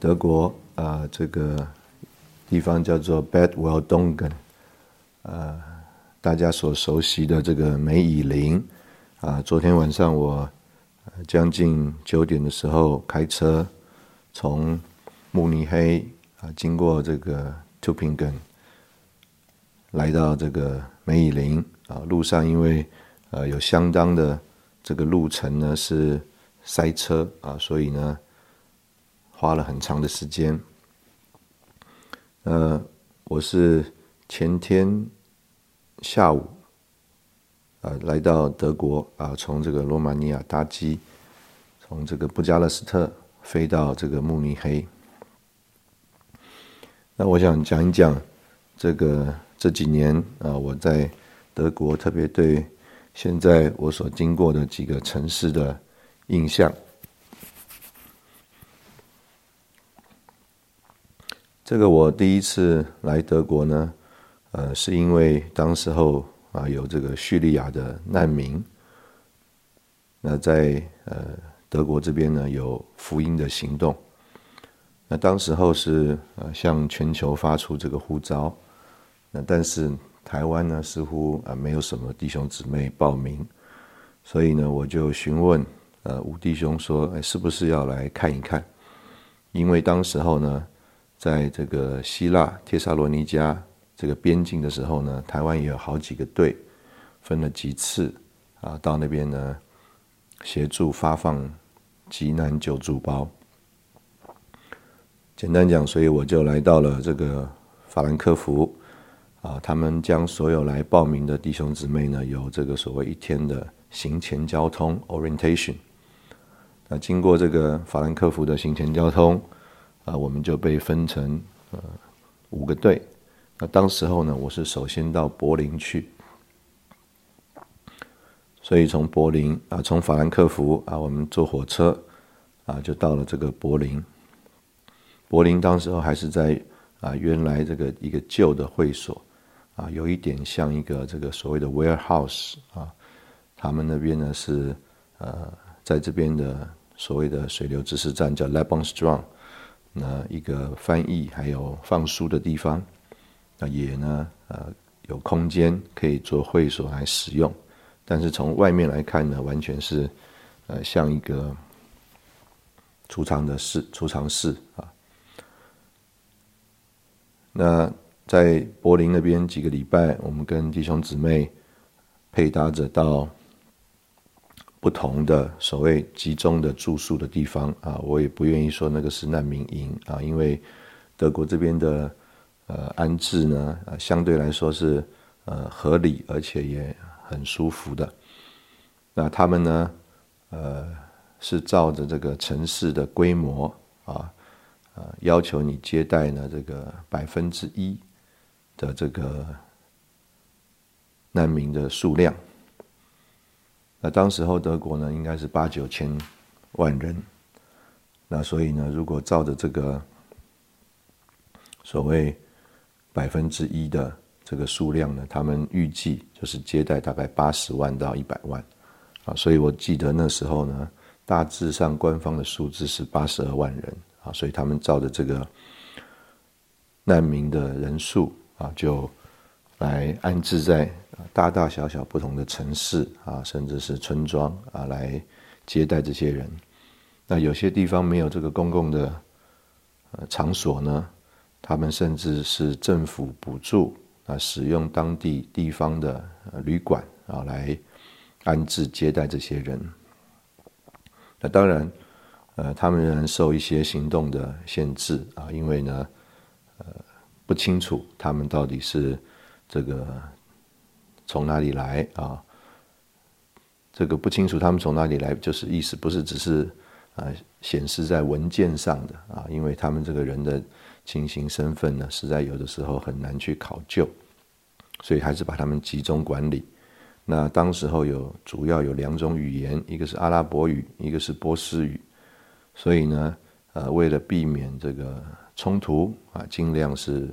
德国啊，这个地方叫做 Bad Welldongen，呃，大家所熟悉的这个梅以林啊。昨天晚上我将近九点的时候开车从慕尼黑啊，经过这个 Tupingen，来到这个梅以林啊。路上因为呃有相当的这个路程呢是塞车啊，所以呢。花了很长的时间。呃，我是前天下午，呃，来到德国啊，从这个罗马尼亚搭机，从这个布加勒斯特飞到这个慕尼黑。那我想讲一讲这个这几年啊，我在德国特别对现在我所经过的几个城市的印象。这个我第一次来德国呢，呃，是因为当时候啊有这个叙利亚的难民，那在呃德国这边呢有福音的行动，那当时候是呃向全球发出这个呼召，那但是台湾呢似乎啊没有什么弟兄姊妹报名，所以呢我就询问呃吴弟兄说，是不是要来看一看？因为当时候呢。在这个希腊帖萨罗尼加这个边境的时候呢，台湾也有好几个队，分了几次啊，到那边呢协助发放急难救助包。简单讲，所以我就来到了这个法兰克福啊，他们将所有来报名的弟兄姊妹呢，有这个所谓一天的行前交通 （orientation）。那经过这个法兰克福的行前交通。啊，我们就被分成呃五个队。那当时候呢，我是首先到柏林去，所以从柏林啊，从法兰克福啊，我们坐火车啊，就到了这个柏林。柏林当时候还是在啊原来这个一个旧的会所啊，有一点像一个这个所谓的 warehouse 啊。他们那边呢是呃在这边的所谓的水流知识站叫 l e b o n s t r o n g 那一个翻译还有放书的地方，那也呢呃有空间可以做会所来使用，但是从外面来看呢，完全是呃像一个储藏的室、储藏室啊。那在柏林那边几个礼拜，我们跟弟兄姊妹配搭着到。不同的所谓集中的住宿的地方啊，我也不愿意说那个是难民营啊，因为德国这边的呃安置呢，相对来说是呃合理而且也很舒服的。那他们呢，呃是照着这个城市的规模啊，呃要求你接待呢这个百分之一的这个难民的数量。那当时候德国呢，应该是八九千万人。那所以呢，如果照着这个所谓百分之一的这个数量呢，他们预计就是接待大概八十万到一百万啊。所以我记得那时候呢，大致上官方的数字是八十二万人啊。所以他们照着这个难民的人数啊，就来安置在。大大小小不同的城市啊，甚至是村庄啊，来接待这些人。那有些地方没有这个公共的呃场所呢，他们甚至是政府补助啊，使用当地地方的旅馆啊来安置接待这些人。那当然，呃，他们仍然受一些行动的限制啊，因为呢，呃，不清楚他们到底是这个从哪里来啊。这个不清楚他们从哪里来，就是意思不是只是啊显示在文件上的啊，因为他们这个人的情形身份呢，实在有的时候很难去考究，所以还是把他们集中管理。那当时候有主要有两种语言，一个是阿拉伯语，一个是波斯语，所以呢，呃，为了避免这个冲突啊，尽量是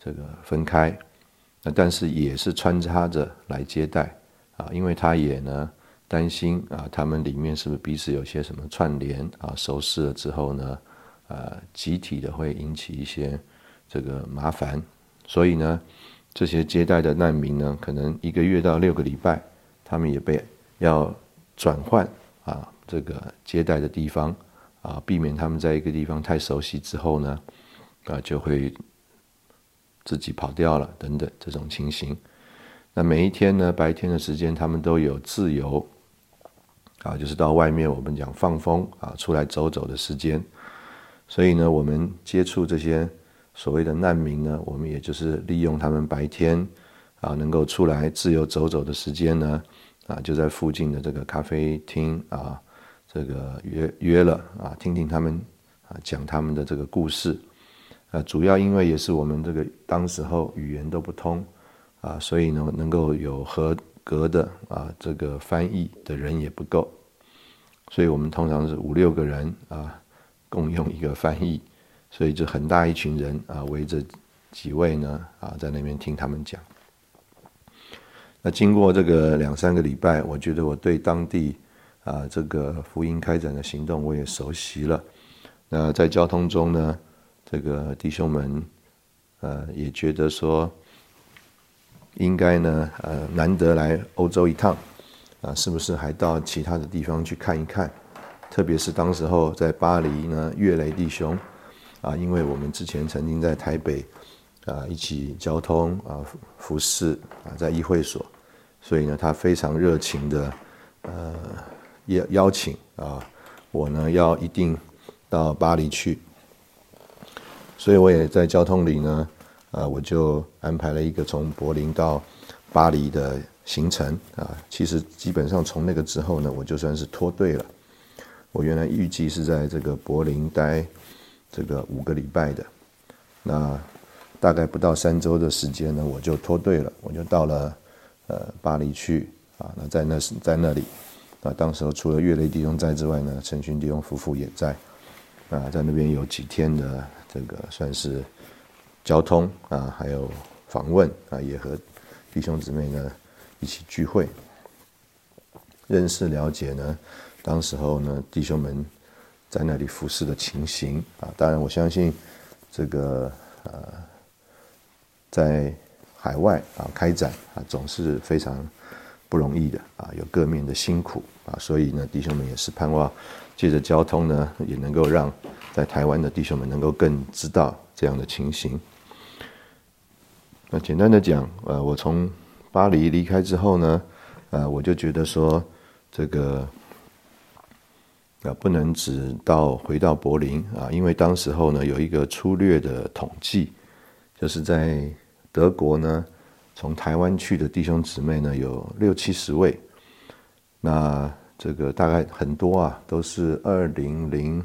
这个分开，那但是也是穿插着来接待啊，因为他也呢。担心啊，他们里面是不是彼此有些什么串联啊？熟识了之后呢，呃，集体的会引起一些这个麻烦，所以呢，这些接待的难民呢，可能一个月到六个礼拜，他们也被要转换啊，这个接待的地方啊，避免他们在一个地方太熟悉之后呢，啊，就会自己跑掉了等等这种情形。那每一天呢，白天的时间，他们都有自由。啊，就是到外面我们讲放风啊，出来走走的时间。所以呢，我们接触这些所谓的难民呢，我们也就是利用他们白天啊能够出来自由走走的时间呢，啊就在附近的这个咖啡厅啊，这个约约了啊，听听他们啊讲他们的这个故事。啊，主要因为也是我们这个当时候语言都不通啊，所以呢能够有合格的啊，这个翻译的人也不够，所以我们通常是五六个人啊，共用一个翻译，所以就很大一群人啊，围着几位呢啊，在那边听他们讲。那经过这个两三个礼拜，我觉得我对当地啊这个福音开展的行动我也熟悉了。那在交通中呢，这个弟兄们呃也觉得说。应该呢，呃，难得来欧洲一趟，啊，是不是还到其他的地方去看一看？特别是当时候在巴黎呢，岳雷弟兄，啊，因为我们之前曾经在台北，啊，一起交通啊，服侍啊，在议会所，所以呢，他非常热情的，呃，邀邀请啊，我呢要一定到巴黎去，所以我也在交通里呢。啊，我就安排了一个从柏林到巴黎的行程啊。其实基本上从那个之后呢，我就算是脱队了。我原来预计是在这个柏林待这个五个礼拜的，那大概不到三周的时间呢，我就脱队了，我就到了呃巴黎去啊。那在那在那里啊，当时候除了岳雷弟兄在之外呢，陈勋弟兄夫妇也在啊，在那边有几天的这个算是。交通啊，还有访问啊，也和弟兄姊妹呢一起聚会，认识了解呢，当时候呢弟兄们在那里服侍的情形啊。当然，我相信这个呃，在海外啊开展啊，总是非常不容易的啊，有各面的辛苦啊。所以呢，弟兄们也是盼望借着交通呢，也能够让在台湾的弟兄们能够更知道这样的情形。那简单的讲，呃，我从巴黎离开之后呢，呃，我就觉得说，这个啊，不能只到回到柏林啊，因为当时候呢，有一个粗略的统计，就是在德国呢，从台湾去的弟兄姊妹呢，有六七十位，那这个大概很多啊，都是二零零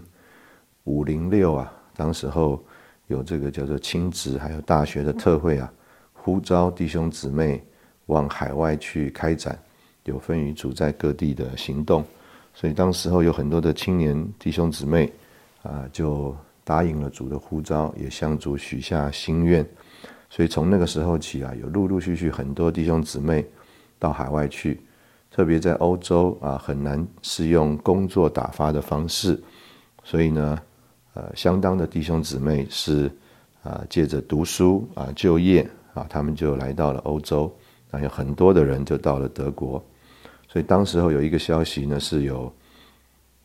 五零六啊，当时候有这个叫做亲职，还有大学的特会啊。呼召弟兄姊妹往海外去开展有分于主在各地的行动，所以当时候有很多的青年弟兄姊妹啊，就答应了主的呼召，也向主许下心愿。所以从那个时候起啊，有陆陆续续很多弟兄姊妹到海外去，特别在欧洲啊，很难是用工作打发的方式，所以呢，呃，相当的弟兄姊妹是啊，借着读书啊，就业。啊，他们就来到了欧洲，啊，有很多的人就到了德国，所以当时候有一个消息呢，是有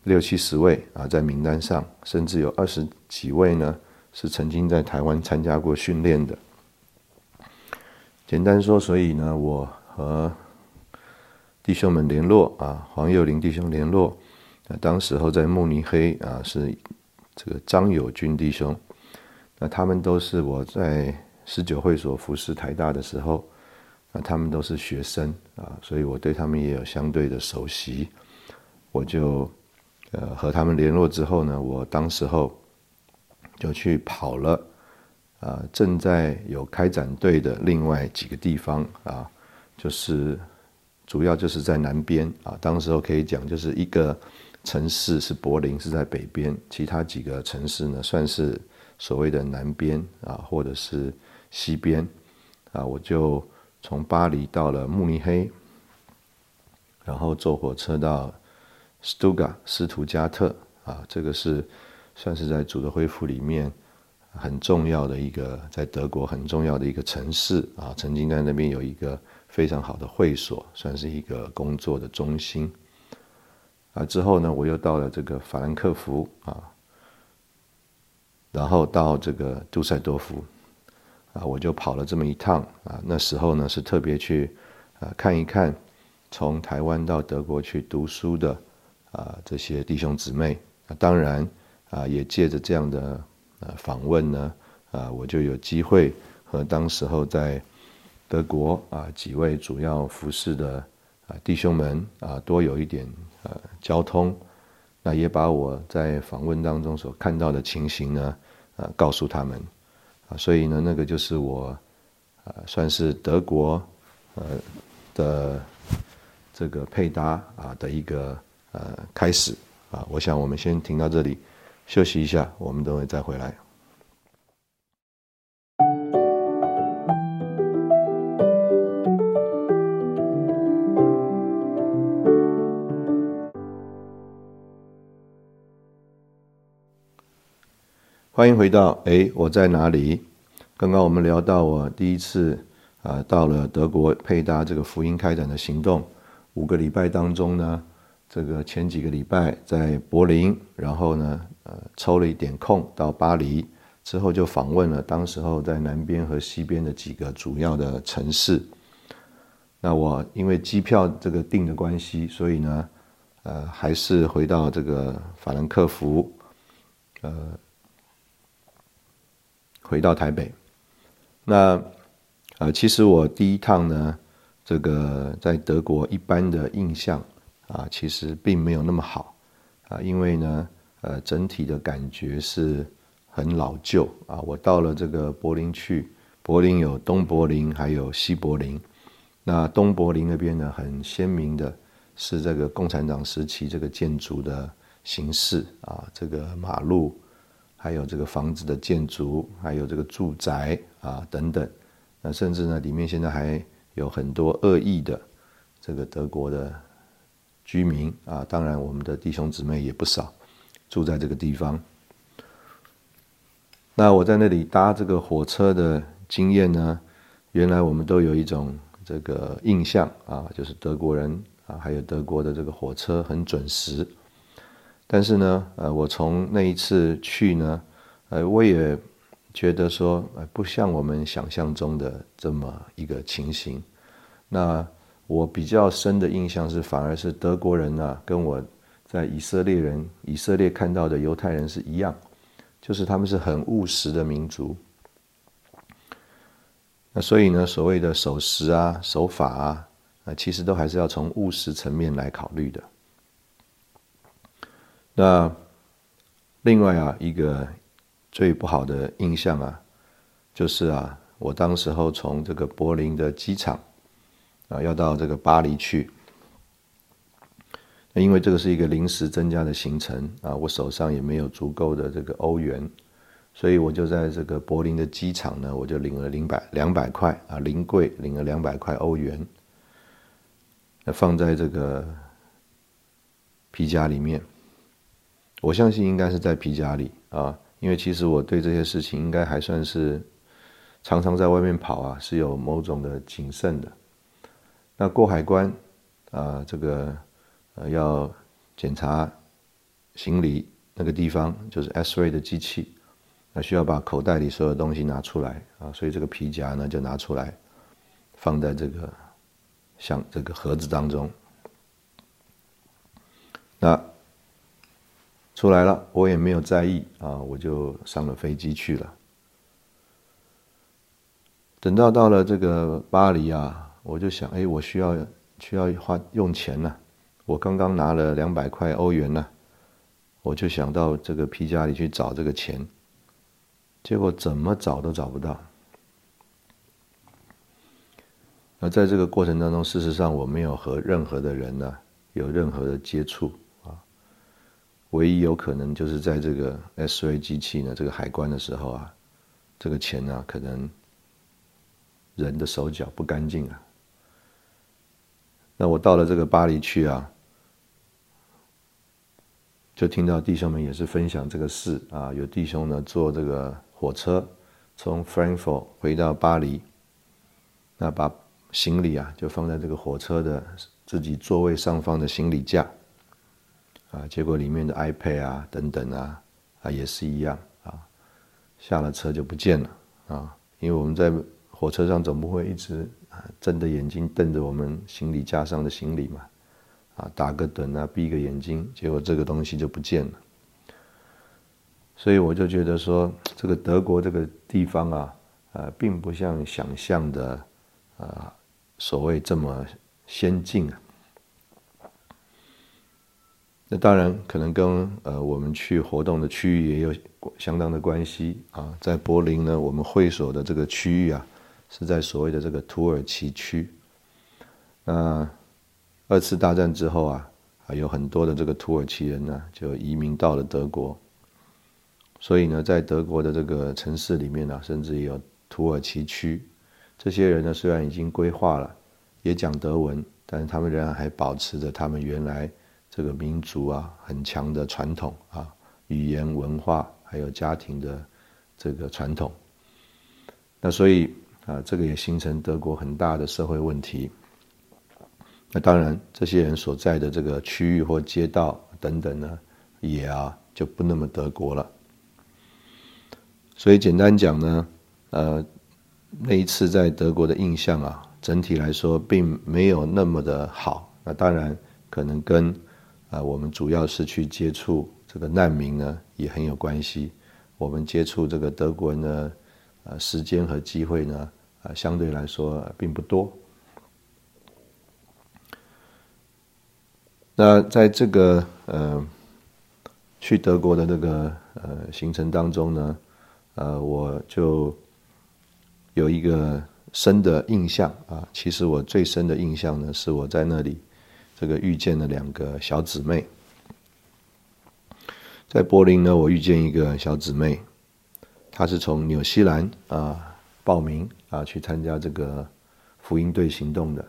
六七十位啊在名单上，甚至有二十几位呢是曾经在台湾参加过训练的。简单说，所以呢，我和弟兄们联络啊，黄幼林弟兄联络。当时候在慕尼黑啊，是这个张友军弟兄。那他们都是我在十九会所服侍台大的时候，那他们都是学生啊，所以我对他们也有相对的熟悉。我就呃和他们联络之后呢，我当时候就去跑了啊，正在有开展队的另外几个地方啊，就是主要就是在南边啊，当时候可以讲就是一个。城市是柏林，是在北边；其他几个城市呢，算是所谓的南边啊，或者是西边啊。我就从巴黎到了慕尼黑，然后坐火车到斯图加斯图加特啊，这个是算是在主的恢复里面很重要的一个，在德国很重要的一个城市啊。曾经在那边有一个非常好的会所，算是一个工作的中心。啊，之后呢，我又到了这个法兰克福啊，然后到这个杜塞多夫，啊，我就跑了这么一趟啊。那时候呢，是特别去啊看一看从台湾到德国去读书的啊这些弟兄姊妹。啊当然啊，也借着这样的呃访问呢，啊，我就有机会和当时候在德国啊几位主要服侍的啊弟兄们啊多有一点。呃，交通，那也把我在访问当中所看到的情形呢，呃，告诉他们，啊，所以呢，那个就是我，呃，算是德国，呃的这个配搭啊的一个呃开始，啊，我想我们先停到这里，休息一下，我们等会再回来。欢迎回到哎，我在哪里？刚刚我们聊到我第一次啊到了德国配搭这个福音开展的行动，五个礼拜当中呢，这个前几个礼拜在柏林，然后呢呃抽了一点空到巴黎，之后就访问了当时候在南边和西边的几个主要的城市。那我因为机票这个订的关系，所以呢呃还是回到这个法兰克福，呃。回到台北，那呃，其实我第一趟呢，这个在德国一般的印象啊，其实并没有那么好啊，因为呢，呃，整体的感觉是很老旧啊。我到了这个柏林去，柏林有东柏林，还有西柏林。那东柏林那边呢，很鲜明的是这个共产党时期这个建筑的形式啊，这个马路。还有这个房子的建筑，还有这个住宅啊等等，那甚至呢，里面现在还有很多恶意的这个德国的居民啊，当然我们的弟兄姊妹也不少住在这个地方。那我在那里搭这个火车的经验呢，原来我们都有一种这个印象啊，就是德国人啊，还有德国的这个火车很准时。但是呢，呃，我从那一次去呢，呃，我也觉得说，呃，不像我们想象中的这么一个情形。那我比较深的印象是，反而是德国人呢，跟我在以色列人、以色列看到的犹太人是一样，就是他们是很务实的民族。那所以呢，所谓的守时啊、守法啊，啊，其实都还是要从务实层面来考虑的。那另外啊，一个最不好的印象啊，就是啊，我当时候从这个柏林的机场啊，要到这个巴黎去。那因为这个是一个临时增加的行程啊，我手上也没有足够的这个欧元，所以我就在这个柏林的机场呢，我就领了零百两百块啊，临柜领了两百块欧元，那放在这个皮夹里面。我相信应该是在皮夹里啊，因为其实我对这些事情应该还算是常常在外面跑啊，是有某种的谨慎的。那过海关啊，这个呃要检查行李那个地方就是 S-ray 的机器，那需要把口袋里所有东西拿出来啊，所以这个皮夹呢就拿出来，放在这个像这个盒子当中。那出来了，我也没有在意啊，我就上了飞机去了。等到到了这个巴黎啊，我就想，哎，我需要需要花用钱呢。我刚刚拿了两百块欧元呢，我就想到这个皮夹里去找这个钱，结果怎么找都找不到。那在这个过程当中，事实上我没有和任何的人呢有任何的接触，唯一有可能就是在这个 S-ray 机器呢这个海关的时候啊，这个钱呢可能。人的手脚不干净啊！那我到了这个巴黎去啊，就听到弟兄们也是分享这个事啊。有弟兄呢坐这个火车从 Frankfurt 回到巴黎，那把行李啊就放在这个火车的自己座位上方的行李架啊，结果里面的 iPad 啊等等啊啊也是一样啊，下了车就不见了啊，因为我们在。火车上总不会一直啊睁着眼睛瞪着我们行李架上的行李嘛，啊打个盹啊闭个眼睛，结果这个东西就不见了。所以我就觉得说，这个德国这个地方啊，呃，并不像想象的啊所谓这么先进啊。那当然可能跟呃我们去活动的区域也有相当的关系啊。在柏林呢，我们会所的这个区域啊。是在所谓的这个土耳其区。那二次大战之后啊，啊有很多的这个土耳其人呢，就移民到了德国。所以呢，在德国的这个城市里面呢，甚至也有土耳其区。这些人呢，虽然已经规划了，也讲德文，但是他们仍然还保持着他们原来这个民族啊很强的传统啊，语言文化还有家庭的这个传统。那所以。啊，这个也形成德国很大的社会问题。那当然，这些人所在的这个区域或街道等等呢，也啊就不那么德国了。所以简单讲呢，呃，那一次在德国的印象啊，整体来说并没有那么的好。那当然可能跟啊我们主要是去接触这个难民呢也很有关系。我们接触这个德国人呢，呃，时间和机会呢。啊，相对来说并不多。那在这个呃去德国的那个呃行程当中呢，呃，我就有一个深的印象啊。其实我最深的印象呢，是我在那里这个遇见了两个小姊妹。在柏林呢，我遇见一个小姊妹，她是从纽西兰啊。报名啊，去参加这个福音队行动的。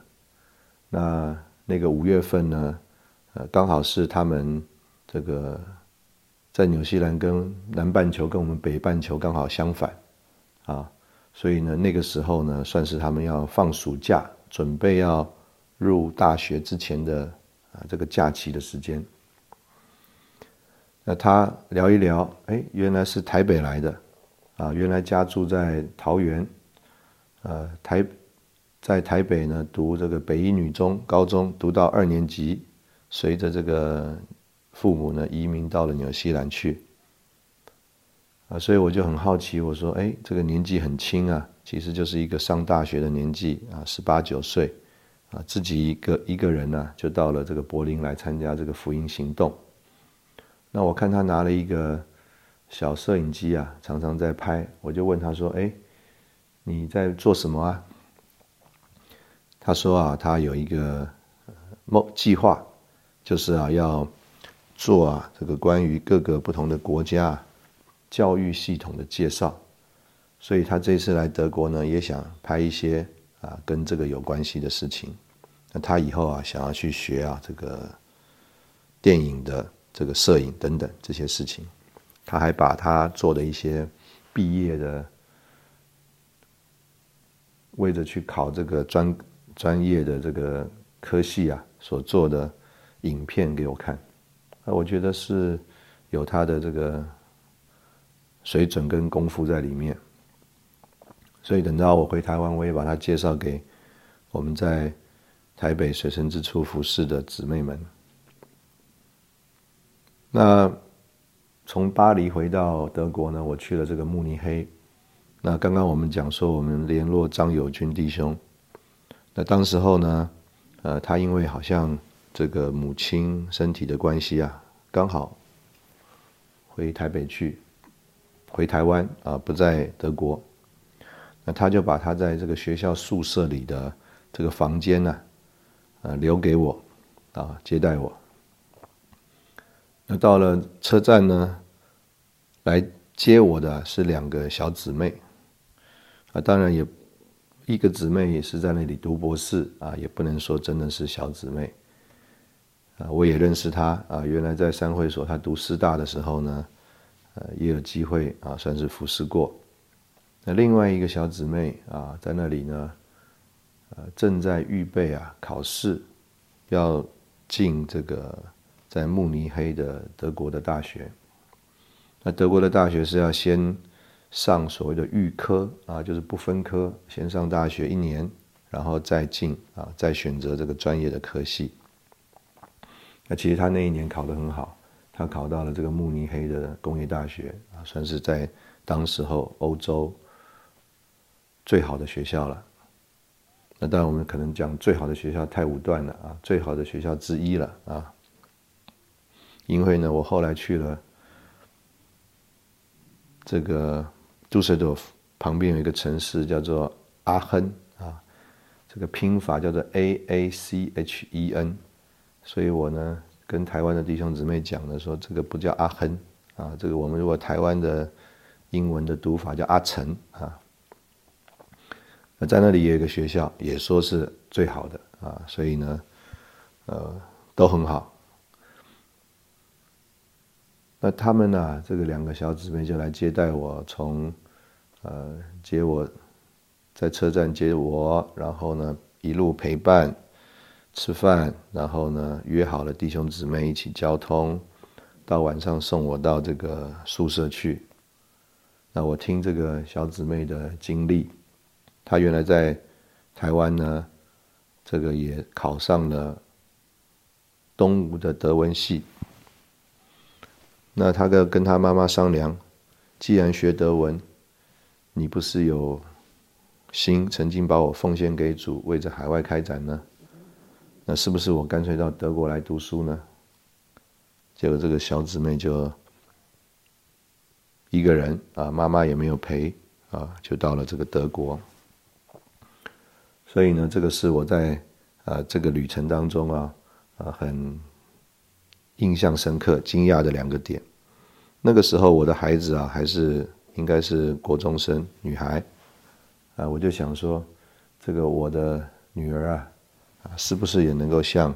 那那个五月份呢，呃，刚好是他们这个在纽西兰跟南半球跟我们北半球刚好相反啊，所以呢，那个时候呢，算是他们要放暑假，准备要入大学之前的啊这个假期的时间。那他聊一聊，哎，原来是台北来的。啊，原来家住在桃园，呃，台在台北呢读这个北一女中高中，读到二年级，随着这个父母呢移民到了纽西兰去，啊，所以我就很好奇，我说，哎，这个年纪很轻啊，其实就是一个上大学的年纪啊，十八九岁，啊，自己一个一个人呢就到了这个柏林来参加这个福音行动，那我看他拿了一个。小摄影机啊，常常在拍。我就问他说：“哎，你在做什么啊？”他说：“啊，他有一个梦计划，就是啊，要做啊这个关于各个不同的国家教育系统的介绍。所以他这次来德国呢，也想拍一些啊跟这个有关系的事情。那他以后啊，想要去学啊这个电影的这个摄影等等这些事情。”他还把他做的一些毕业的，为着去考这个专专业的这个科系啊，所做的影片给我看，啊，我觉得是有他的这个水准跟功夫在里面。所以等到我回台湾，我也把他介绍给我们在台北水深之处服侍的姊妹们。那从巴黎回到德国呢，我去了这个慕尼黑。那刚刚我们讲说，我们联络张友军弟兄。那当时候呢，呃，他因为好像这个母亲身体的关系啊，刚好回台北去，回台湾啊，不在德国。他就把他在这个学校宿舍里的这个房间呢，呃，留给我，啊，接待我。那到了车站呢，来接我的是两个小姊妹，啊，当然也一个姊妹也是在那里读博士，啊，也不能说真的是小姊妹，啊，我也认识她，啊，原来在三会所她读师大的时候呢，呃，也有机会啊，算是服侍过。那另外一个小姊妹啊，在那里呢，呃，正在预备啊考试，要进这个在慕尼黑的德国的大学。那德国的大学是要先上所谓的预科啊，就是不分科，先上大学一年，然后再进啊，再选择这个专业的科系。那其实他那一年考得很好，他考到了这个慕尼黑的工业大学啊，算是在当时候欧洲。最好的学校了，那当然我们可能讲最好的学校太武断了啊，最好的学校之一了啊。因为呢，我后来去了这个杜塞多夫旁边有一个城市叫做阿亨啊，这个拼法叫做 A A C H E N，所以我呢跟台湾的弟兄姊妹讲的说，这个不叫阿亨啊，这个我们如果台湾的英文的读法叫阿城啊。在那里也有一个学校，也说是最好的啊，所以呢，呃，都很好。那他们呢，这个两个小姊妹就来接待我，从呃接我在车站接我，然后呢一路陪伴吃饭，然后呢约好了弟兄姊妹一起交通，到晚上送我到这个宿舍去。那我听这个小姊妹的经历。他原来在台湾呢，这个也考上了东吴的德文系。那他跟跟他妈妈商量，既然学德文，你不是有心曾经把我奉献给主，为着海外开展呢？那是不是我干脆到德国来读书呢？结果这个小姊妹就一个人啊，妈妈也没有陪啊，就到了这个德国。所以呢，这个是我在啊这个旅程当中啊啊很印象深刻、惊讶的两个点。那个时候我的孩子啊还是应该是国中生女孩啊，我就想说，这个我的女儿啊啊是不是也能够像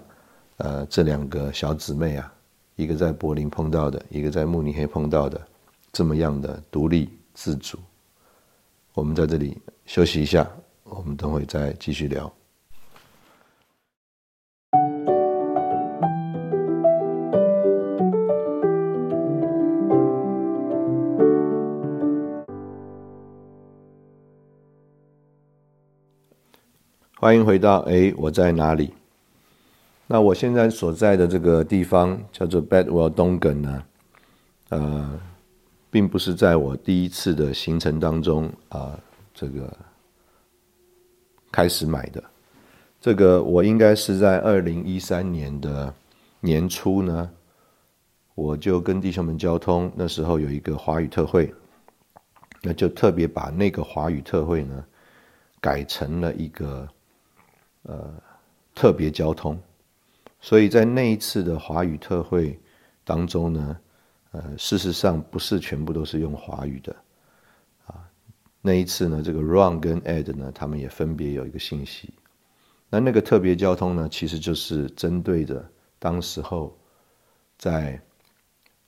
呃这两个小姊妹啊，一个在柏林碰到的，一个在慕尼黑碰到的，这么样的独立自主？我们在这里休息一下。我们等会再继续聊。欢迎回到哎，我在哪里？那我现在所在的这个地方叫做 Bedwell Dongan 呢？呃，并不是在我第一次的行程当中啊，这个。开始买的，这个我应该是在二零一三年的年初呢，我就跟弟兄们交通，那时候有一个华语特会，那就特别把那个华语特会呢改成了一个呃特别交通，所以在那一次的华语特会当中呢，呃，事实上不是全部都是用华语的。那一次呢，这个 Run 跟 Ed 呢，他们也分别有一个信息。那那个特别交通呢，其实就是针对着当时候在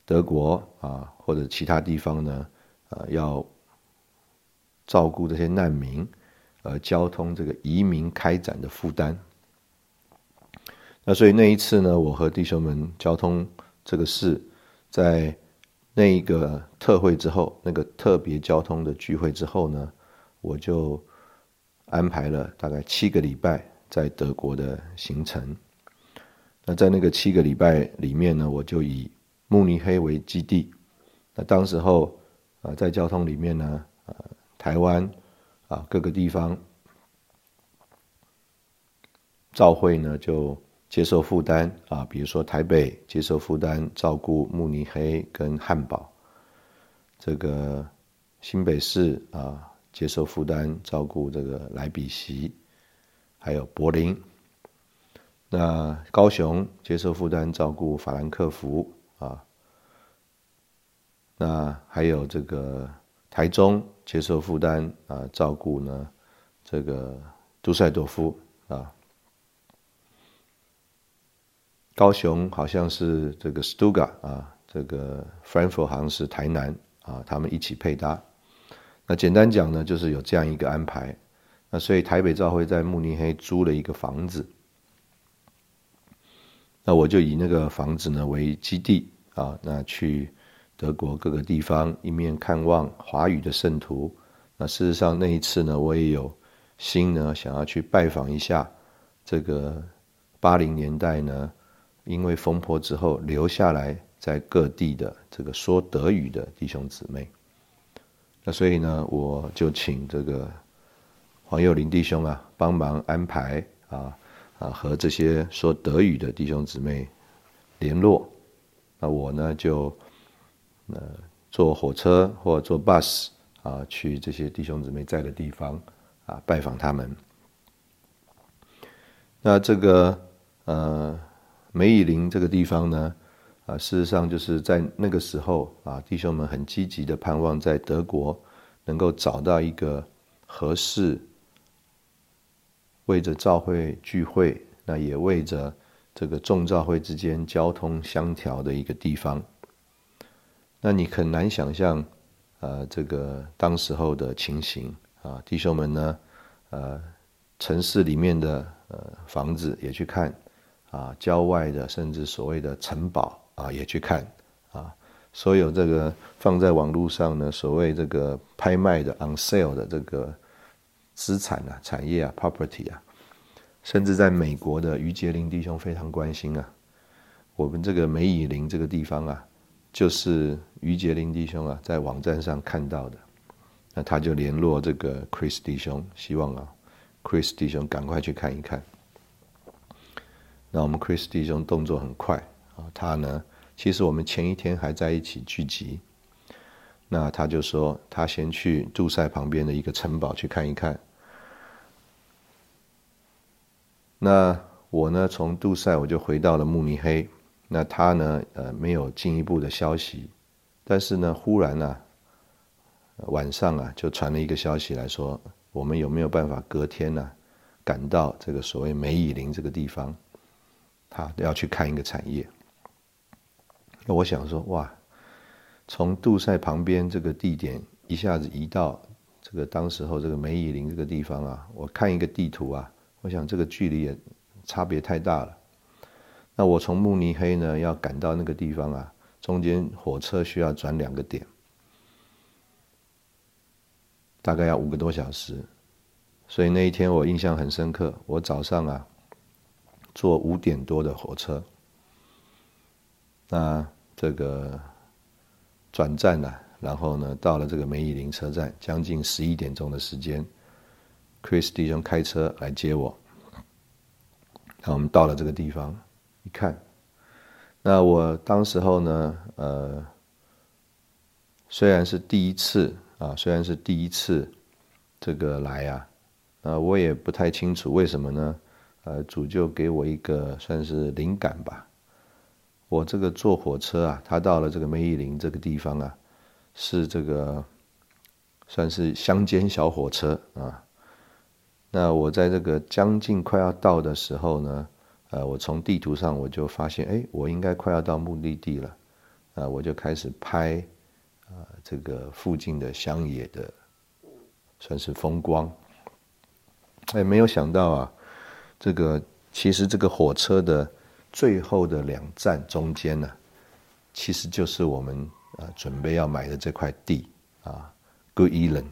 德国啊或者其他地方呢，呃，要照顾这些难民，呃，交通这个移民开展的负担。那所以那一次呢，我和弟兄们交通这个事，在那一个特会之后，那个特别交通的聚会之后呢，我就安排了大概七个礼拜在德国的行程。那在那个七个礼拜里面呢，我就以慕尼黑为基地。那当时候啊，在交通里面呢，呃，台湾啊各个地方召会呢就接受负担啊，比如说台北接受负担照顾慕尼黑跟汉堡，这个新北市啊接受负担照顾这个莱比锡，还有柏林。那高雄接受负担照顾法兰克福啊，那还有这个台中接受负担啊照顾呢，这个杜塞多夫啊，高雄好像是这个 Stuga 啊，这个 Frankfurt 好像是台南啊，他们一起配搭。那简单讲呢，就是有这样一个安排。那所以台北教会在慕尼黑租了一个房子。那我就以那个房子呢为基地啊，那去德国各个地方一面看望华语的圣徒。那事实上那一次呢，我也有心呢想要去拜访一下这个八零年代呢，因为风波之后留下来在各地的这个说德语的弟兄姊妹。那所以呢，我就请这个黄幼林弟兄啊帮忙安排啊。啊，和这些说德语的弟兄姊妹联络，那我呢就呃坐火车或坐 bus 啊去这些弟兄姊妹在的地方啊拜访他们。那这个呃梅以林这个地方呢啊，事实上就是在那个时候啊，弟兄们很积极的盼望在德国能够找到一个合适。为着教会聚会，那也为着这个众教会之间交通相调的一个地方。那你很难想象，呃，这个当时候的情形啊，弟兄们呢，呃，城市里面的呃房子也去看，啊，郊外的甚至所谓的城堡啊也去看，啊，所有这个放在网络上呢，所谓这个拍卖的 on sale 的这个。资产啊，产业啊，property 啊，甚至在美国的于杰林弟兄非常关心啊。我们这个梅以林这个地方啊，就是于杰林弟兄啊在网站上看到的，那他就联络这个 Chris 弟兄，希望啊，Chris 弟兄赶快去看一看。那我们 Chris 弟兄动作很快啊，他呢，其实我们前一天还在一起聚集。那他就说，他先去杜塞旁边的一个城堡去看一看。那我呢，从杜塞我就回到了慕尼黑。那他呢，呃，没有进一步的消息。但是呢，忽然呢，晚上啊，就传了一个消息来说，我们有没有办法隔天呢，赶到这个所谓梅以林这个地方，他要去看一个产业。那我想说，哇！从杜塞旁边这个地点一下子移到这个当时候这个梅以林这个地方啊，我看一个地图啊，我想这个距离也差别太大了。那我从慕尼黑呢要赶到那个地方啊，中间火车需要转两个点，大概要五个多小时。所以那一天我印象很深刻，我早上啊坐五点多的火车，那这个。转站了，然后呢，到了这个梅以林车站，将近十一点钟的时间，Chris 弟兄开车来接我。那我们到了这个地方，一看，那我当时候呢，呃，虽然是第一次啊，虽然是第一次这个来啊，那，我也不太清楚为什么呢？呃，主就给我一个算是灵感吧。我这个坐火车啊，他到了这个梅伊林这个地方啊，是这个算是乡间小火车啊。那我在这个将近快要到的时候呢，呃，我从地图上我就发现，哎，我应该快要到目的地了，啊，我就开始拍啊这个附近的乡野的算是风光。哎，没有想到啊，这个其实这个火车的。最后的两站中间呢，其实就是我们啊准备要买的这块地啊 g o o d e l a n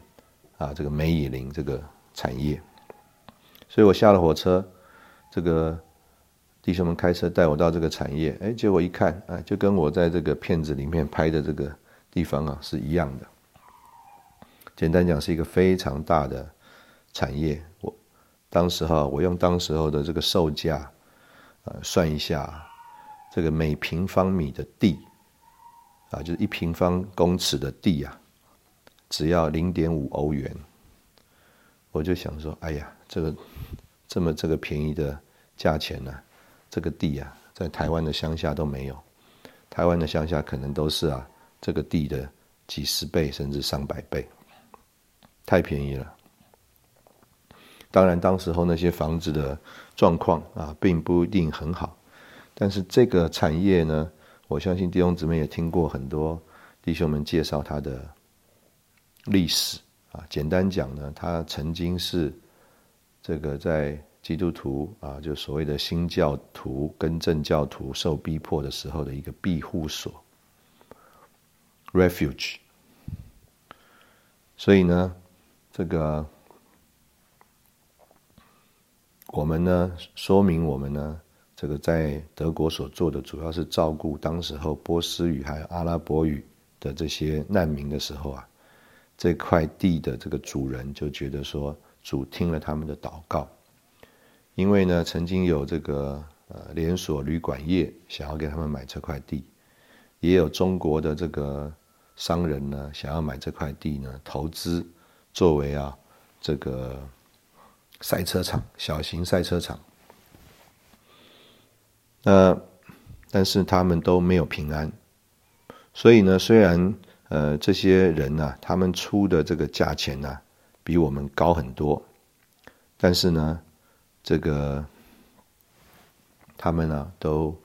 啊这个梅以林这个产业，所以我下了火车，这个弟兄们开车带我到这个产业，哎，结果一看啊，就跟我在这个片子里面拍的这个地方啊是一样的。简单讲，是一个非常大的产业。我当时哈，我用当时候的这个售价，呃，算一下，这个每平方米的地，啊，就是一平方公尺的地啊，只要零点五欧元。我就想说，哎呀，这个这么这个便宜的价钱呢，这个地啊，在台湾的乡下都没有。台湾的乡下可能都是啊，这个地的几十倍甚至上百倍。太便宜了。当然，当时候那些房子的状况啊，并不一定很好。但是这个产业呢，我相信弟兄姊妹也听过很多弟兄们介绍它的历史啊。简单讲呢，它曾经是这个在基督徒啊，就所谓的新教徒跟正教徒受逼迫的时候的一个庇护所 （refuge）。所以呢。这个，我们呢，说明我们呢，这个在德国所做的，主要是照顾当时候波斯语还有阿拉伯语的这些难民的时候啊，这块地的这个主人就觉得说，主听了他们的祷告，因为呢，曾经有这个呃连锁旅馆业想要给他们买这块地，也有中国的这个商人呢想要买这块地呢投资。作为啊，这个赛车场，小型赛车场，那但是他们都没有平安，所以呢，虽然呃这些人呢，他们出的这个价钱呢比我们高很多，但是呢，这个他们呢都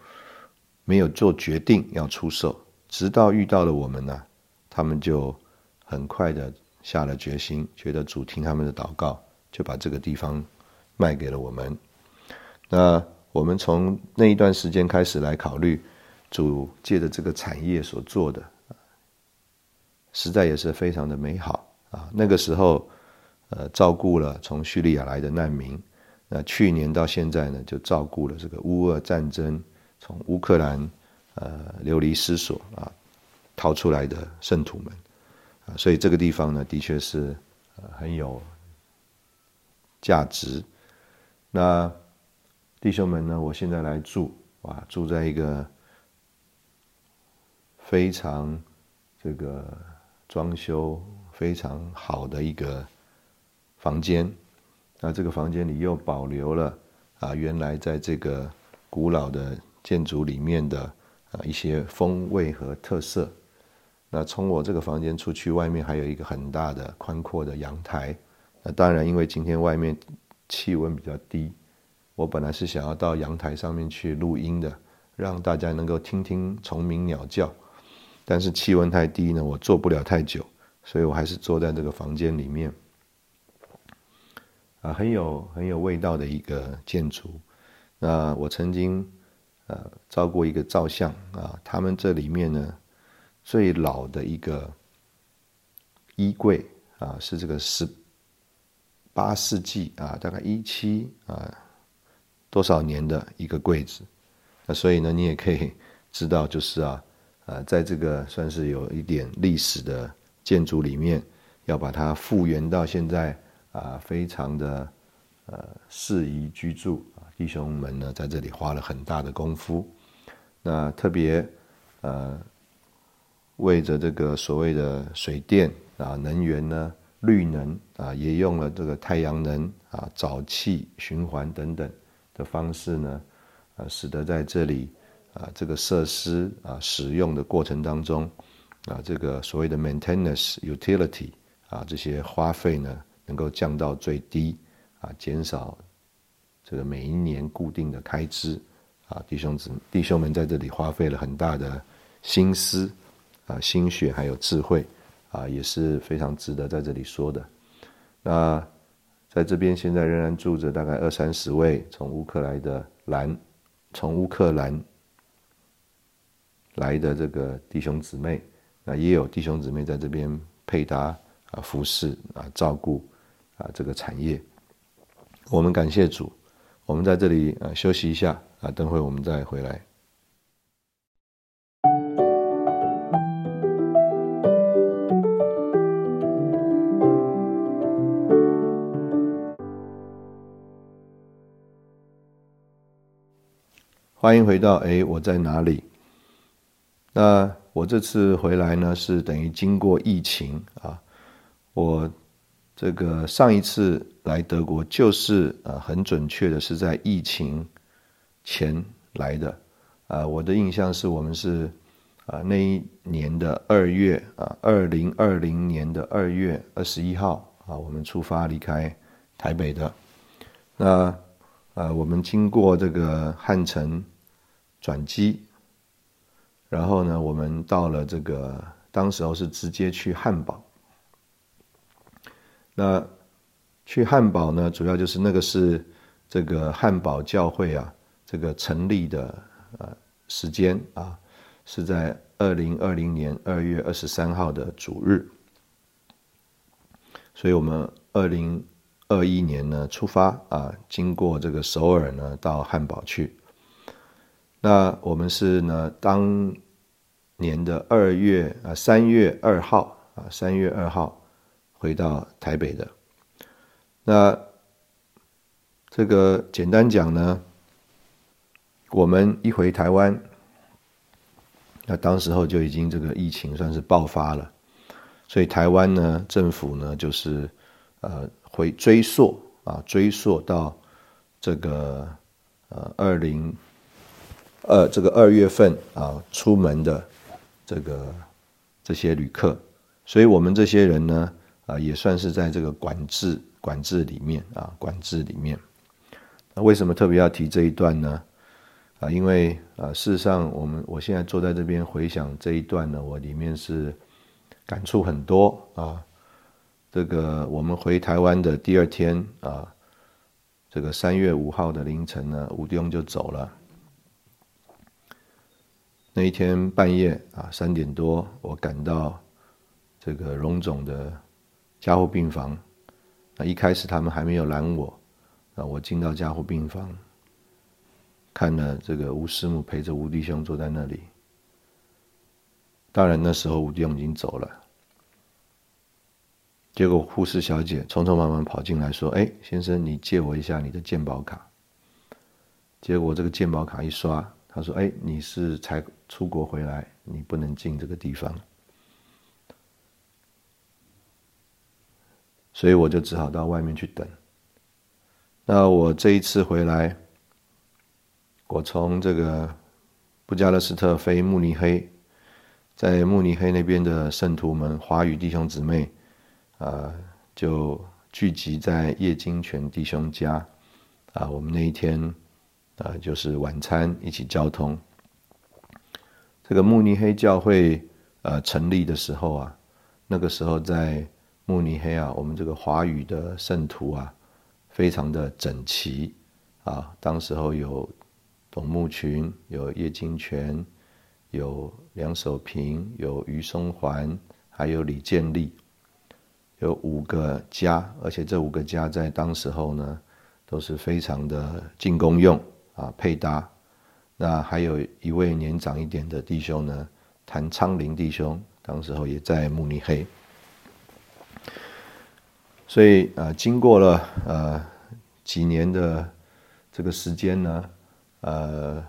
没有做决定要出售，直到遇到了我们呢，他们就很快的。下了决心，觉得主听他们的祷告，就把这个地方卖给了我们。那我们从那一段时间开始来考虑，主借着这个产业所做的，实在也是非常的美好啊。那个时候，呃，照顾了从叙利亚来的难民。那去年到现在呢，就照顾了这个乌俄战争从乌克兰呃流离失所啊逃出来的圣徒们。啊所以这个地方呢，的确是呃很有价值。那弟兄们呢，我现在来住，哇，住在一个非常这个装修非常好的一个房间。那这个房间里又保留了啊，原来在这个古老的建筑里面的啊一些风味和特色。那从我这个房间出去，外面还有一个很大的、宽阔的阳台。那当然，因为今天外面气温比较低，我本来是想要到阳台上面去录音的，让大家能够听听虫鸣鸟叫。但是气温太低呢，我坐不了太久，所以我还是坐在这个房间里面。啊，很有很有味道的一个建筑。那我曾经呃照过一个照相啊，他们这里面呢。最老的一个衣柜啊，是这个十八世纪啊，大概一七啊多少年的一个柜子。那所以呢，你也可以知道，就是啊，呃，在这个算是有一点历史的建筑里面，要把它复原到现在啊，非常的呃适宜居住啊。弟兄们呢，在这里花了很大的功夫。那特别呃。为着这个所谓的水电啊，能源呢，绿能啊，也用了这个太阳能啊，沼气循环等等的方式呢，啊，使得在这里啊，这个设施啊使用的过程当中啊，这个所谓的 maintenance utility 啊，这些花费呢，能够降到最低啊，减少这个每一年固定的开支啊，弟兄子弟兄们在这里花费了很大的心思。啊，心血还有智慧，啊，也是非常值得在这里说的。那在这边现在仍然住着大概二三十位从乌克兰的兰，从乌克兰来的这个弟兄姊妹，那也有弟兄姊妹在这边配搭啊、服侍啊、照顾啊这个产业。我们感谢主，我们在这里啊休息一下啊，等会我们再回来。欢迎回到哎，我在哪里？那我这次回来呢，是等于经过疫情啊。我这个上一次来德国，就是呃很准确的是在疫情前来的啊。我的印象是我们是啊那一年的二月啊，二零二零年的二月二十一号啊，我们出发离开台北的。那呃，我们经过这个汉城。转机，然后呢，我们到了这个，当时候是直接去汉堡。那去汉堡呢，主要就是那个是这个汉堡教会啊，这个成立的呃时间啊，是在二零二零年二月二十三号的主日，所以我们二零二一年呢出发啊，经过这个首尔呢，到汉堡去。那我们是呢，当年的二月啊，三月二号啊，三月二号回到台北的。那这个简单讲呢，我们一回台湾，那当时候就已经这个疫情算是爆发了，所以台湾呢政府呢就是呃回追溯啊，追溯到这个呃二零。二，这个二月份啊，出门的这个这些旅客，所以我们这些人呢，啊，也算是在这个管制管制里面啊，管制里面。那为什么特别要提这一段呢？啊，因为啊，事实上，我们我现在坐在这边回想这一段呢，我里面是感触很多啊。这个我们回台湾的第二天啊，这个三月五号的凌晨呢，吴弟兄就走了。那一天半夜啊，三点多，我赶到这个荣总的加护病房。那一开始他们还没有拦我，啊，我进到加护病房，看了这个吴师母陪着吴弟兄坐在那里。当然那时候吴弟兄已经走了。结果护士小姐匆匆忙忙跑进来说：“哎，先生，你借我一下你的健保卡。”结果这个健保卡一刷。他说：“哎，你是才出国回来，你不能进这个地方，所以我就只好到外面去等。那我这一次回来，我从这个布加勒斯特飞慕尼黑，在慕尼黑那边的圣徒们、华语弟兄姊妹啊，就聚集在叶金泉弟兄家啊，我们那一天。”啊，就是晚餐一起交通。这个慕尼黑教会呃成立的时候啊，那个时候在慕尼黑啊，我们这个华语的圣徒啊，非常的整齐啊。当时候有董木群，有叶金泉，有梁守平，有于松环，还有李建立，有五个家，而且这五个家在当时候呢，都是非常的进攻用。啊，配搭，那还有一位年长一点的弟兄呢，谭昌林弟兄，当时候也在慕尼黑，所以啊，经过了呃几年的这个时间呢，呃，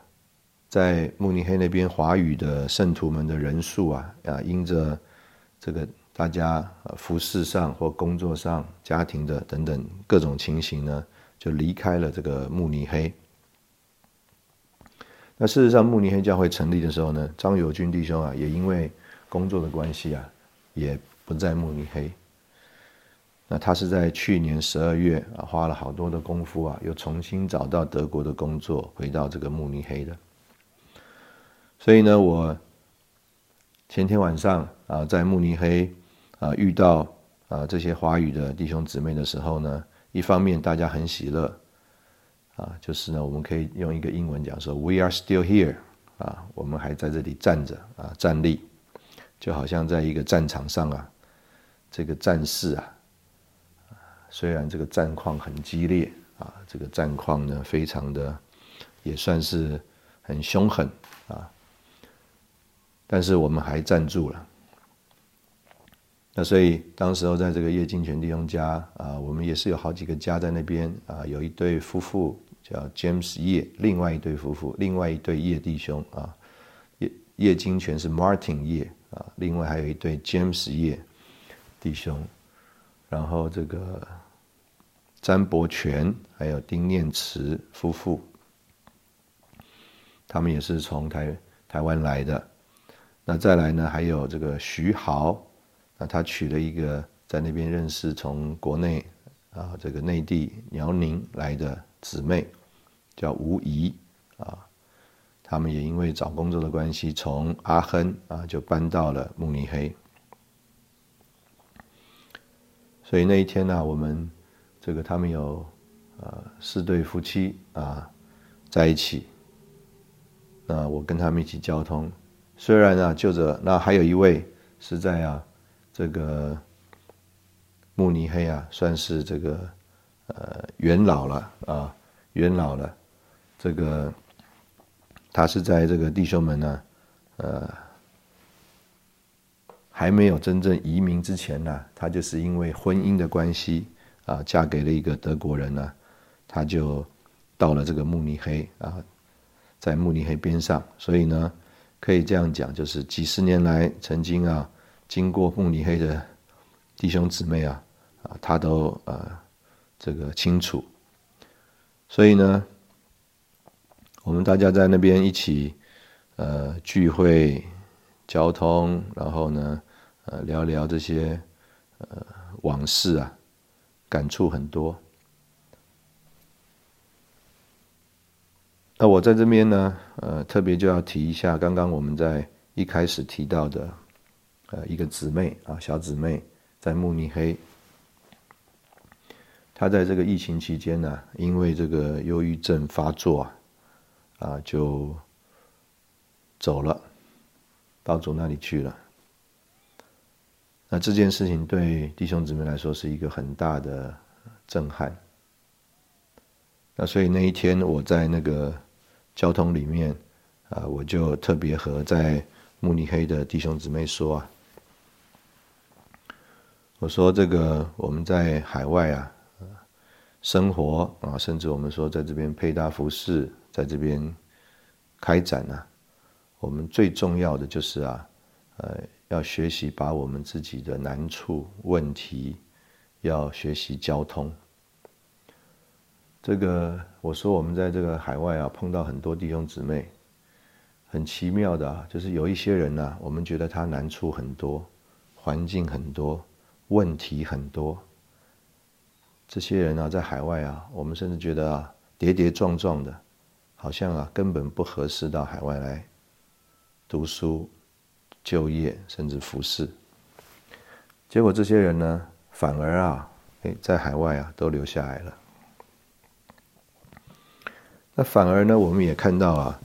在慕尼黑那边华语的圣徒们的人数啊啊，因着这个大家服饰上或工作上、家庭的等等各种情形呢，就离开了这个慕尼黑。那事实上，慕尼黑教会成立的时候呢，张友军弟兄啊，也因为工作的关系啊，也不在慕尼黑。那他是在去年十二月啊，花了好多的功夫啊，又重新找到德国的工作，回到这个慕尼黑的。所以呢，我前天晚上啊，在慕尼黑啊遇到啊这些华语的弟兄姊妹的时候呢，一方面大家很喜乐。啊，就是呢，我们可以用一个英文讲说，“We are still here”，啊，我们还在这里站着啊，站立。就好像在一个战场上啊，这个战事啊，虽然这个战况很激烈啊，这个战况呢非常的也算是很凶狠啊，但是我们还站住了。那所以当时候在这个叶金泉弟兄家啊，我们也是有好几个家在那边啊，有一对夫妇叫 James 叶，另外一对夫妇，另外一对叶弟兄啊，叶叶金泉是 Martin 叶啊，另外还有一对 James 叶弟兄，然后这个詹伯全还有丁念慈夫妇，他们也是从台台湾来的。那再来呢，还有这个徐豪。那他娶了一个在那边认识从国内啊这个内地辽宁来的姊妹，叫吴怡啊。他们也因为找工作的关系，从阿亨啊就搬到了慕尼黑。所以那一天呢，我们这个他们有呃四对夫妻啊在一起。那我跟他们一起交通，虽然啊就着那还有一位是在啊。这个慕尼黑啊，算是这个呃元老了啊，元老了。这个他是在这个弟兄们呢，呃，还没有真正移民之前呢，他就是因为婚姻的关系啊，嫁给了一个德国人呢，他就到了这个慕尼黑啊，在慕尼黑边上，所以呢，可以这样讲，就是几十年来曾经啊。经过慕尼黑的弟兄姊妹啊，啊，他都呃这个清楚，所以呢，我们大家在那边一起呃聚会、交通，然后呢呃聊聊这些呃往事啊，感触很多。那我在这边呢，呃，特别就要提一下，刚刚我们在一开始提到的。呃，一个姊妹啊，小姊妹在慕尼黑，她在这个疫情期间呢，因为这个忧郁症发作啊，啊，就走了，到主那里去了。那这件事情对弟兄姊妹来说是一个很大的震撼。那所以那一天我在那个交通里面啊，我就特别和在慕尼黑的弟兄姊妹说啊。我说这个我们在海外啊，生活啊，甚至我们说在这边配搭服饰，在这边开展呢，我们最重要的就是啊，呃，要学习把我们自己的难处、问题，要学习交通。这个我说我们在这个海外啊，碰到很多弟兄姊妹，很奇妙的，就是有一些人呢，我们觉得他难处很多，环境很多。问题很多，这些人啊，在海外啊，我们甚至觉得啊，跌跌撞撞的，好像啊，根本不合适到海外来读书、就业，甚至服侍。结果这些人呢，反而啊，哎，在海外啊，都留下来了。那反而呢，我们也看到啊，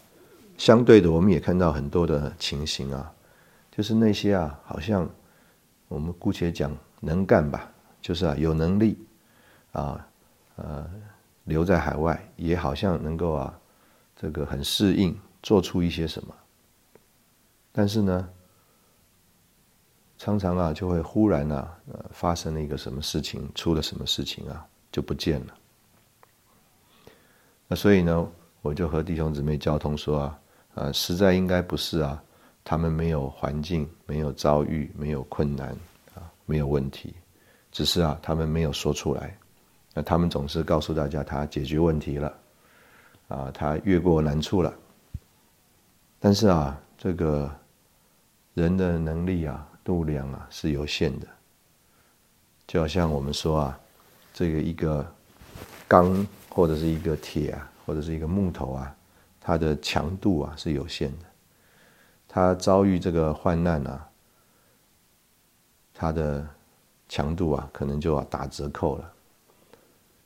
相对的，我们也看到很多的情形啊，就是那些啊，好像我们姑且讲。能干吧，就是啊，有能力，啊，呃，留在海外也好像能够啊，这个很适应，做出一些什么。但是呢，常常啊，就会忽然啊，呃，发生了一个什么事情，出了什么事情啊，就不见了。那所以呢，我就和弟兄姊妹交通说啊，呃，实在应该不是啊，他们没有环境，没有遭遇，没有困难。没有问题，只是啊，他们没有说出来。那他们总是告诉大家，他解决问题了，啊，他越过难处了。但是啊，这个人的能力啊，度量啊是有限的。就好像我们说啊，这个一个钢或者是一个铁啊，或者是一个木头啊，它的强度啊是有限的。它遭遇这个患难啊。它的强度啊，可能就要打折扣了。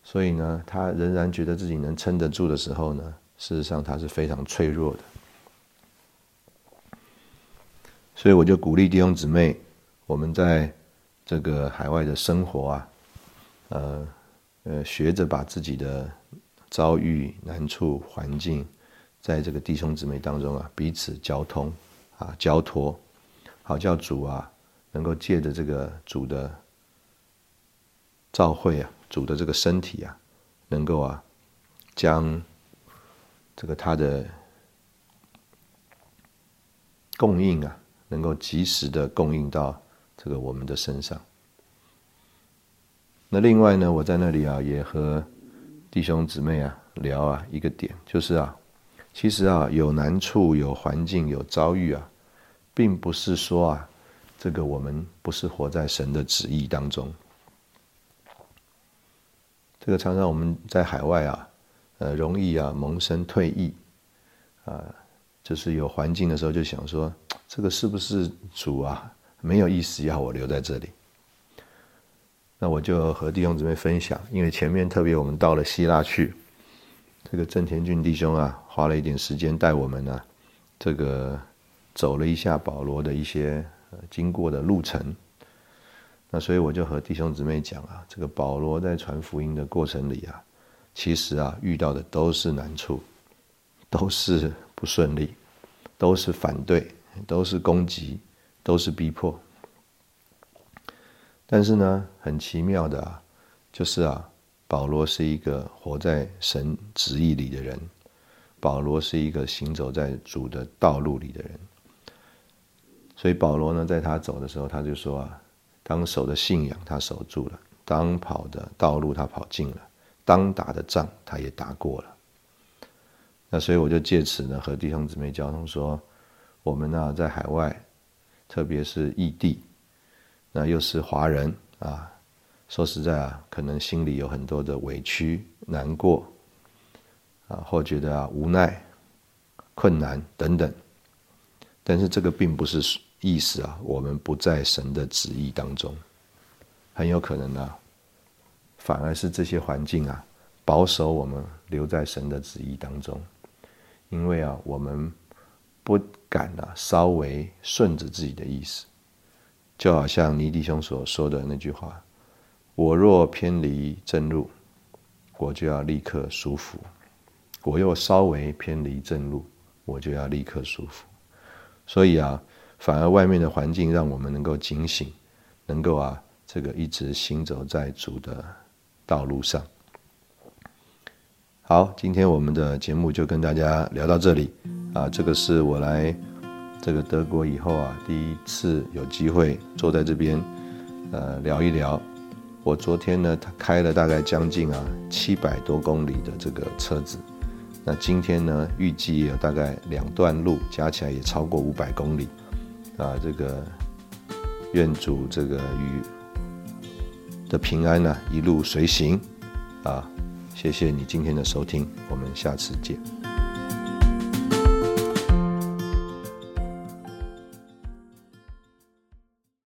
所以呢，他仍然觉得自己能撑得住的时候呢，事实上他是非常脆弱的。所以我就鼓励弟兄姊妹，我们在这个海外的生活啊，呃呃，学着把自己的遭遇、难处、环境，在这个弟兄姊妹当中啊，彼此交通啊，交托，好叫主啊，能够借着这个主的召会啊，主的这个身体啊，能够啊，将这个他的供应啊。能够及时的供应到这个我们的身上。那另外呢，我在那里啊，也和弟兄姊妹啊聊啊一个点，就是啊，其实啊有难处、有环境、有遭遇啊，并不是说啊，这个我们不是活在神的旨意当中。这个常常我们在海外啊，呃，容易啊萌生退意啊。就是有环境的时候，就想说，这个是不是主啊？没有意思要我留在这里。那我就和弟兄姊妹分享，因为前面特别我们到了希腊去，这个郑田俊弟兄啊，花了一点时间带我们呢，这个走了一下保罗的一些经过的路程。那所以我就和弟兄姊妹讲啊，这个保罗在传福音的过程里啊，其实啊遇到的都是难处，都是不顺利。都是反对，都是攻击，都是逼迫。但是呢，很奇妙的啊，就是啊，保罗是一个活在神旨意里的人，保罗是一个行走在主的道路里的人。所以保罗呢，在他走的时候，他就说啊，当守的信仰他守住了，当跑的道路他跑尽了，当打的仗他也打过了。那所以我就借此呢和弟兄姊妹交通说，我们呢在海外，特别是异地，那又是华人啊，说实在啊，可能心里有很多的委屈、难过，啊，或觉得啊无奈、困难等等。但是这个并不是意思啊，我们不在神的旨意当中，很有可能呢，反而是这些环境啊，保守我们留在神的旨意当中。因为啊，我们不敢啊，稍微顺着自己的意思，就好像尼弟兄所说的那句话：“我若偏离正路，我就要立刻舒服；我又稍微偏离正路，我就要立刻舒服。”所以啊，反而外面的环境让我们能够警醒，能够啊，这个一直行走在主的道路上。好，今天我们的节目就跟大家聊到这里，啊，这个是我来这个德国以后啊，第一次有机会坐在这边，呃，聊一聊。我昨天呢，他开了大概将近啊七百多公里的这个车子，那今天呢，预计有大概两段路加起来也超过五百公里，啊，这个愿主这个与的平安呢一路随行，啊。谢谢你今天的收听，我们下次见。